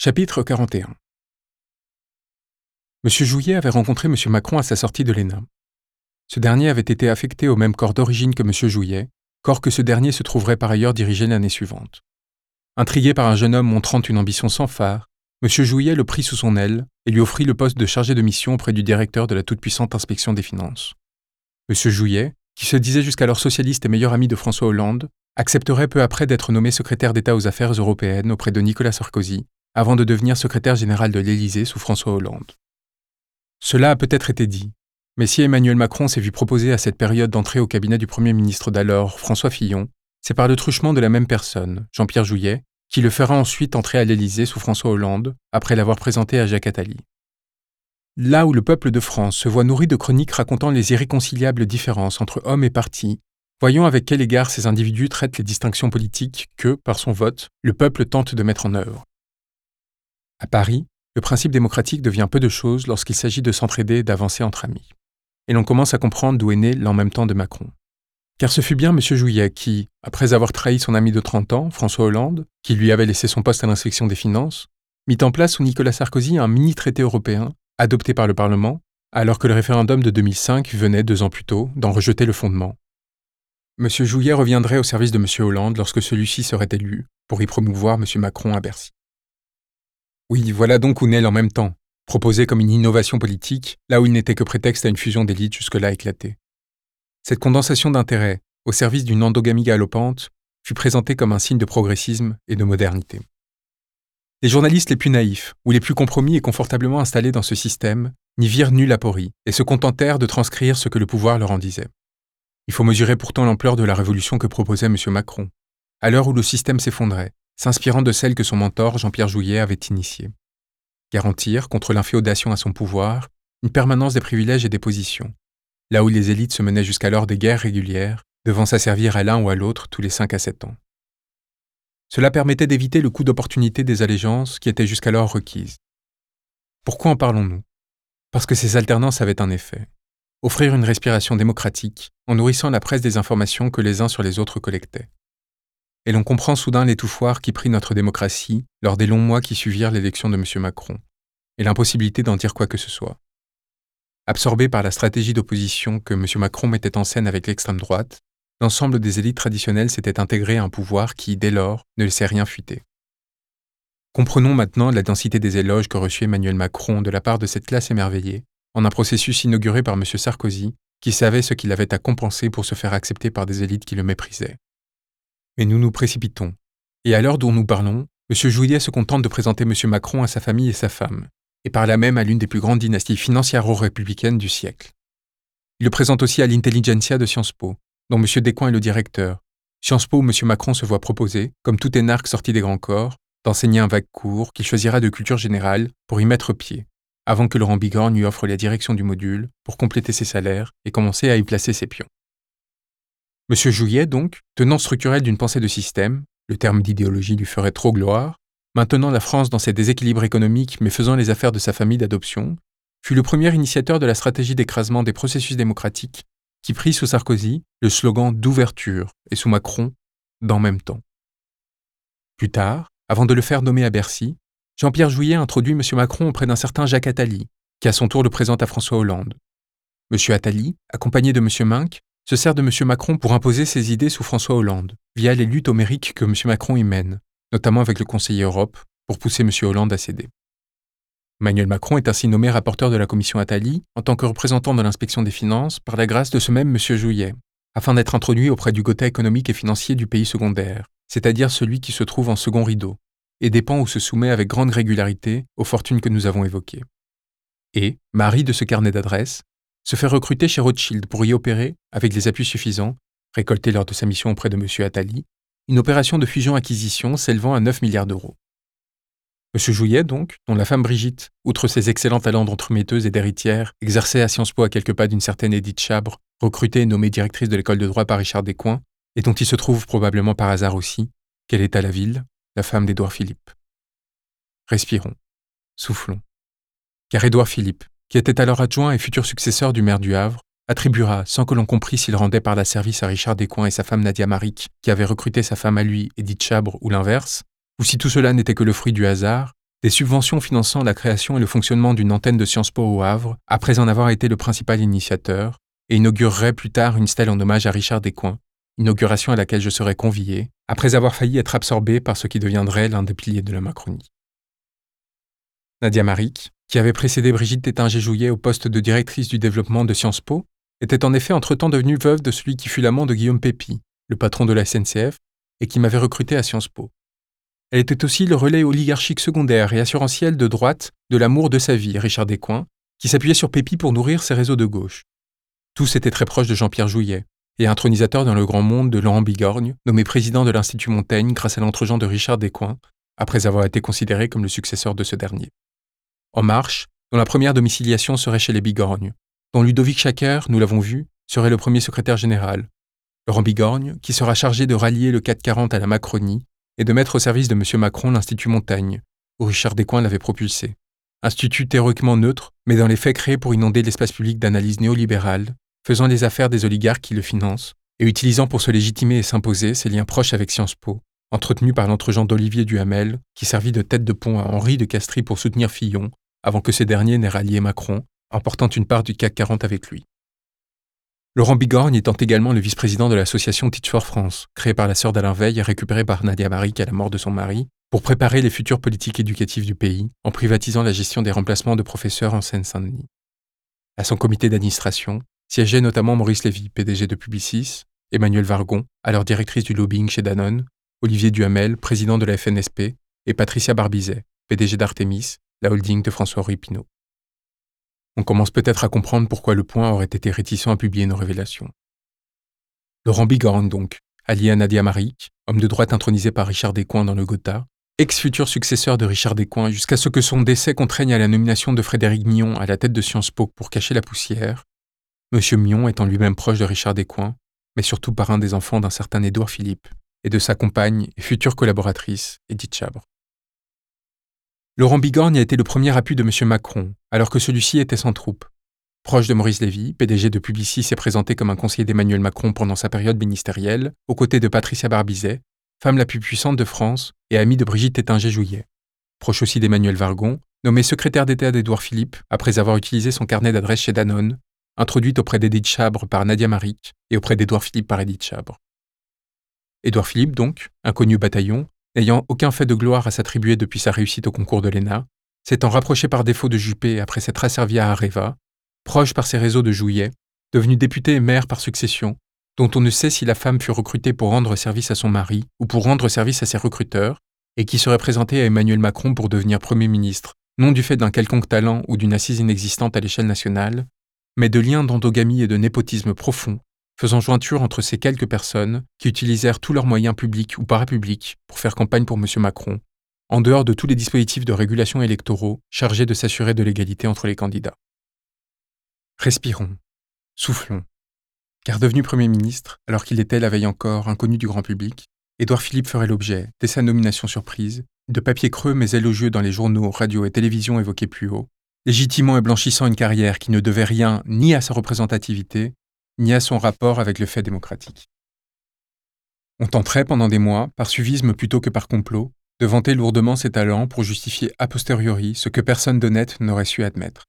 Chapitre 41 M. Jouillet avait rencontré M. Macron à sa sortie de l'ENA. Ce dernier avait été affecté au même corps d'origine que M. Jouillet, corps que ce dernier se trouverait par ailleurs diriger l'année suivante. Intrigué par un jeune homme montrant une ambition sans phare, M. Jouillet le prit sous son aile et lui offrit le poste de chargé de mission auprès du directeur de la toute-puissante inspection des finances. M. Jouillet, qui se disait jusqu'alors socialiste et meilleur ami de François Hollande, accepterait peu après d'être nommé secrétaire d'État aux affaires européennes auprès de Nicolas Sarkozy, avant de devenir secrétaire général de l'Élysée sous François Hollande. Cela a peut-être été dit, mais si Emmanuel Macron s'est vu proposer à cette période d'entrer au cabinet du Premier ministre d'alors, François Fillon, c'est par le truchement de la même personne, Jean-Pierre Jouillet, qui le fera ensuite entrer à l'Élysée sous François Hollande, après l'avoir présenté à Jacques Attali. Là où le peuple de France se voit nourri de chroniques racontant les irréconciliables différences entre hommes et partis, voyons avec quel égard ces individus traitent les distinctions politiques que, par son vote, le peuple tente de mettre en œuvre. À Paris, le principe démocratique devient peu de choses lorsqu'il s'agit de s'entraider et d'avancer entre amis. Et l'on commence à comprendre d'où est né l'en même temps de Macron. Car ce fut bien M. Jouillet qui, après avoir trahi son ami de 30 ans, François Hollande, qui lui avait laissé son poste à l'inspection des finances, mit en place sous Nicolas Sarkozy un mini-traité européen, adopté par le Parlement, alors que le référendum de 2005 venait, deux ans plus tôt, d'en rejeter le fondement. M. Jouillet reviendrait au service de M. Hollande lorsque celui-ci serait élu, pour y promouvoir M. Macron à Bercy. Oui, voilà donc où naît en même temps, proposé comme une innovation politique, là où il n'était que prétexte à une fusion d'élites jusque-là éclatée. Cette condensation d'intérêts, au service d'une endogamie galopante, fut présentée comme un signe de progressisme et de modernité. Les journalistes les plus naïfs ou les plus compromis et confortablement installés dans ce système n'y virent nulle aporie et se contentèrent de transcrire ce que le pouvoir leur en disait. Il faut mesurer pourtant l'ampleur de la révolution que proposait M. Macron, à l'heure où le système s'effondrait, s'inspirant de celle que son mentor Jean-Pierre Jouillet avait initiée. Garantir, contre l'inféodation à son pouvoir, une permanence des privilèges et des positions, là où les élites se menaient jusqu'alors des guerres régulières, devant s'asservir à l'un ou à l'autre tous les 5 à 7 ans. Cela permettait d'éviter le coup d'opportunité des allégeances qui étaient jusqu'alors requises. Pourquoi en parlons-nous? Parce que ces alternances avaient un effet. Offrir une respiration démocratique en nourrissant la presse des informations que les uns sur les autres collectaient. Et l'on comprend soudain l'étouffoir qui prit notre démocratie lors des longs mois qui suivirent l'élection de M. Macron, et l'impossibilité d'en dire quoi que ce soit. Absorbé par la stratégie d'opposition que M. Macron mettait en scène avec l'extrême droite, l'ensemble des élites traditionnelles s'était intégré à un pouvoir qui, dès lors, ne laissait rien fuiter. Comprenons maintenant la densité des éloges que reçut Emmanuel Macron de la part de cette classe émerveillée, en un processus inauguré par M. Sarkozy, qui savait ce qu'il avait à compenser pour se faire accepter par des élites qui le méprisaient. Mais nous nous précipitons, et à l'heure dont nous parlons, M. Jouillet se contente de présenter M. Macron à sa famille et sa femme, et par là même à l'une des plus grandes dynasties financières-républicaines du siècle. Il le présente aussi à l'intelligentsia de Sciences Po, dont M. Descoings est le directeur. Sciences Po M. Macron se voit proposer, comme tout énarque sorti des grands corps, d'enseigner un vague cours qu'il choisira de culture générale pour y mettre pied, avant que Laurent Bigorne lui offre la direction du module pour compléter ses salaires et commencer à y placer ses pions. M. Jouillet, donc, tenant structurel d'une pensée de système, le terme d'idéologie lui ferait trop gloire, maintenant la France dans ses déséquilibres économiques mais faisant les affaires de sa famille d'adoption, fut le premier initiateur de la stratégie d'écrasement des processus démocratiques qui prit sous Sarkozy le slogan d'ouverture et sous Macron d'en même temps. Plus tard, avant de le faire nommer à Bercy, Jean-Pierre Jouillet introduit M. Macron auprès d'un certain Jacques Attali, qui à son tour le présente à François Hollande. M. Attali, accompagné de M. Minck, se sert de M. Macron pour imposer ses idées sous François Hollande, via les luttes homériques que M. Macron y mène, notamment avec le conseiller Europe, pour pousser M. Hollande à céder. Emmanuel Macron est ainsi nommé rapporteur de la commission Attali en tant que représentant de l'inspection des finances par la grâce de ce même M. Jouillet, afin d'être introduit auprès du Gotha économique et financier du pays secondaire, c'est-à-dire celui qui se trouve en second rideau, et dépend ou se soumet avec grande régularité aux fortunes que nous avons évoquées. Et, mari de ce carnet d'adresses, se fait recruter chez Rothschild pour y opérer, avec les appuis suffisants, récoltés lors de sa mission auprès de M. Attali, une opération de fusion-acquisition s'élevant à 9 milliards d'euros. M. Jouillet, donc, dont la femme Brigitte, outre ses excellents talents d'entremetteuse et d'héritière, exerçait à Sciences Po à quelques pas d'une certaine Edith Chabre, recrutée et nommée directrice de l'école de droit par Richard Descoings, et dont il se trouve probablement par hasard aussi, qu'elle est à la ville, la femme d'Édouard Philippe. Respirons, soufflons. Car Édouard Philippe, qui était alors adjoint et futur successeur du maire du Havre, attribuera, sans que l'on comprît s'il rendait par la service à Richard Descoings et sa femme Nadia Maric, qui avait recruté sa femme à lui, Edith Chabre, ou l'inverse, ou si tout cela n'était que le fruit du hasard, des subventions finançant la création et le fonctionnement d'une antenne de Sciences Po au Havre, après en avoir été le principal initiateur, et inaugurerait plus tard une stèle en hommage à Richard Descoings, inauguration à laquelle je serais convié, après avoir failli être absorbé par ce qui deviendrait l'un des piliers de la Macronie. Nadia Maric, qui avait précédé Brigitte Tétinger-Jouillet au poste de directrice du développement de Sciences Po, était en effet entre-temps devenue veuve de celui qui fut l'amant de Guillaume Pépi, le patron de la SNCF, et qui m'avait recruté à Sciences Po. Elle était aussi le relais oligarchique secondaire et assurantiel de droite de l'amour de sa vie, Richard Descoings, qui s'appuyait sur Pépi pour nourrir ses réseaux de gauche. Tous étaient très proches de Jean-Pierre Jouillet, et intronisateur dans le grand monde de Laurent Bigorgne, nommé président de l'Institut Montaigne grâce à l'entregent de Richard Descoings, après avoir été considéré comme le successeur de ce dernier. En marche, dont la première domiciliation serait chez les Bigorgne, dont Ludovic Schacker, nous l'avons vu, serait le premier secrétaire général. Laurent Bigorgne, qui sera chargé de rallier le 440 à la Macronie et de mettre au service de M. Macron l'Institut Montaigne, où Richard Descoings l'avait propulsé. Institut théoriquement neutre, mais dans les faits créé pour inonder l'espace public d'analyse néolibérale, faisant les affaires des oligarques qui le financent, et utilisant pour se légitimer et s'imposer ses liens proches avec Sciences Po, entretenu par l'entregent d'Olivier Duhamel, qui servit de tête de pont à Henri de Castries pour soutenir Fillon, avant que ces derniers n'aient rallié Macron, emportant une part du CAC 40 avec lui. Laurent Bigorgne étant également le vice-président de l'association Teach for France, créée par la sœur d'Alain Veil et récupérée par Nadia Maric à la mort de son mari, pour préparer les futures politiques éducatives du pays, en privatisant la gestion des remplacements de professeurs en Seine-Saint-Denis. À son comité d'administration siégeaient notamment Maurice Lévy, PDG de Publicis, Emmanuel Vargon, alors directrice du lobbying chez Danone, Olivier Duhamel, président de la FNSP, et Patricia Barbizet, PDG d'Artemis, la holding de François-Henri. On commence peut-être à comprendre pourquoi Le Point aurait été réticent à publier nos révélations. Laurent Bigorne, donc, allié à Nadia Maric, homme de droite intronisé par Richard Descoings dans le Gotha, ex-futur successeur de Richard Descoings jusqu'à ce que son décès contraigne à la nomination de Frédéric Mion à la tête de Sciences Po pour cacher la poussière, M. Mion étant lui-même proche de Richard Descoings, mais surtout par un des enfants d'un certain Édouard Philippe, et de sa compagne et future collaboratrice, Edith Chabre. Laurent Bigorgne a été le premier appui de M. Macron, alors que celui-ci était sans troupe. Proche de Maurice Lévy, PDG de Publicis s'est présenté comme un conseiller d'Emmanuel Macron pendant sa période ministérielle, aux côtés de Patricia Barbizet, femme la plus puissante de France et amie de Brigitte Tétinger-Jouillet. Proche aussi d'Emmanuel Vargon, nommé secrétaire d'État d'Édouard Philippe après avoir utilisé son carnet d'adresse chez Danone, introduite auprès d'Edith Chabre par Nadia Maric et auprès d'Édouard Philippe par Edith Chabre. Édouard Philippe, donc, inconnu bataillon, n'ayant aucun fait de gloire à s'attribuer depuis sa réussite au concours de l'ENA, s'étant rapproché par défaut de Juppé après s'être asservi à Areva, proche par ses réseaux de Jouillet, devenu député et maire par succession, dont on ne sait si la femme fut recrutée pour rendre service à son mari ou pour rendre service à ses recruteurs, et qui serait présentée à Emmanuel Macron pour devenir Premier ministre, non du fait d'un quelconque talent ou d'une assise inexistante à l'échelle nationale, mais de liens d'endogamie et de népotisme profond faisant jointure entre ces quelques personnes qui utilisèrent tous leurs moyens publics ou parapublics pour faire campagne pour M. Macron, en dehors de tous les dispositifs de régulation électoraux chargés de s'assurer de l'égalité entre les candidats. Respirons, soufflons, car devenu Premier ministre, alors qu'il était la veille encore inconnu du grand public, Édouard Philippe ferait l'objet, dès sa nomination surprise, de papiers creux mais élogieux dans les journaux, radios et télévisions évoqués plus haut, légitimant et blanchissant une carrière qui ne devait rien ni à sa représentativité, ni à son rapport avec le fait démocratique. On tenterait pendant des mois, par suivisme plutôt que par complot, de vanter lourdement ses talents pour justifier a posteriori ce que personne d'honnête n'aurait su admettre.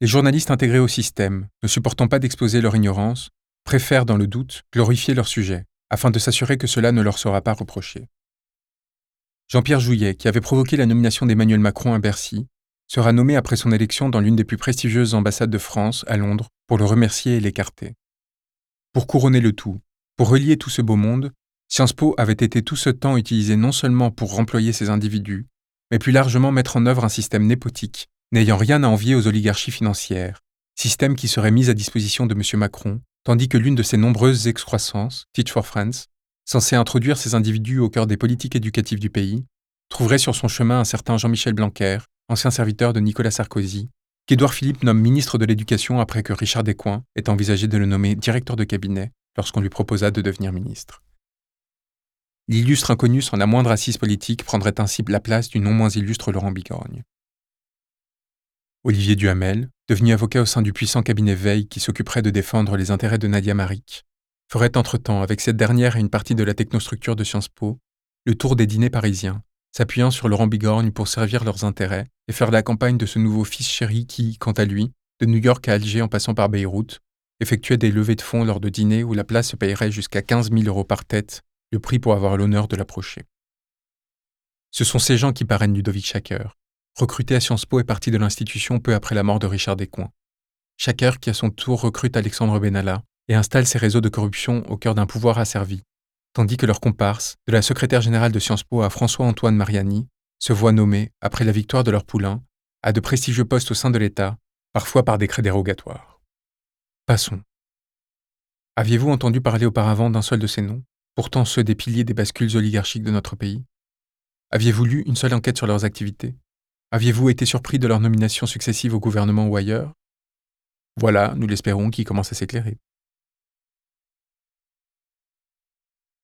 Les journalistes intégrés au système, ne supportant pas d'exposer leur ignorance, préfèrent, dans le doute, glorifier leur sujet, afin de s'assurer que cela ne leur sera pas reproché. Jean-Pierre Jouillet, qui avait provoqué la nomination d'Emmanuel Macron à Bercy, sera nommé après son élection dans l'une des plus prestigieuses ambassades de France, à Londres, pour le remercier et l'écarter. Pour couronner le tout, pour relier tout ce beau monde, Sciences Po avait été tout ce temps utilisé non seulement pour remployer ces individus, mais plus largement mettre en œuvre un système népotique, n'ayant rien à envier aux oligarchies financières, système qui serait mis à disposition de M. Macron, tandis que l'une de ses nombreuses excroissances, Teach for France, censée introduire ces individus au cœur des politiques éducatives du pays, trouverait sur son chemin un certain Jean-Michel Blanquer, ancien serviteur de Nicolas Sarkozy, qu'Édouard Philippe nomme ministre de l'Éducation après que Richard Descoings ait envisagé de le nommer directeur de cabinet lorsqu'on lui proposa de devenir ministre. L'illustre inconnu sans la moindre assise politique prendrait ainsi la place du non moins illustre Laurent Bigorgne. Olivier Duhamel, devenu avocat au sein du puissant cabinet Veil qui s'occuperait de défendre les intérêts de Nadia Maric, ferait entre-temps, avec cette dernière et une partie de la technostructure de Sciences Po, le tour des dîners parisiens s'appuyant sur Laurent Bigorgne pour servir leurs intérêts et faire la campagne de ce nouveau fils chéri qui, quant à lui, de New York à Alger en passant par Beyrouth, effectuait des levées de fonds lors de dîners où la place se payerait jusqu'à 15 000 euros par tête, le prix pour avoir l'honneur de l'approcher. Ce sont ces gens qui parrainent Ludovic Chaker, recruté à Sciences Po et parti de l'institution peu après la mort de Richard Descoings. Chaker qui à son tour recrute Alexandre Benalla et installe ses réseaux de corruption au cœur d'un pouvoir asservi, tandis que leur comparse, de la secrétaire générale de Sciences Po à François-Antoine Mariani, se voit nommés, après la victoire de leur poulain, à de prestigieux postes au sein de l'État, parfois par décret dérogatoire. Passons. Aviez-vous entendu parler auparavant d'un seul de ces noms, pourtant ceux des piliers des bascules oligarchiques de notre pays? Aviez-vous lu une seule enquête sur leurs activités? Aviez-vous été surpris de leurs nominations successives au gouvernement ou ailleurs? Voilà, nous l'espérons, qui commence à s'éclairer.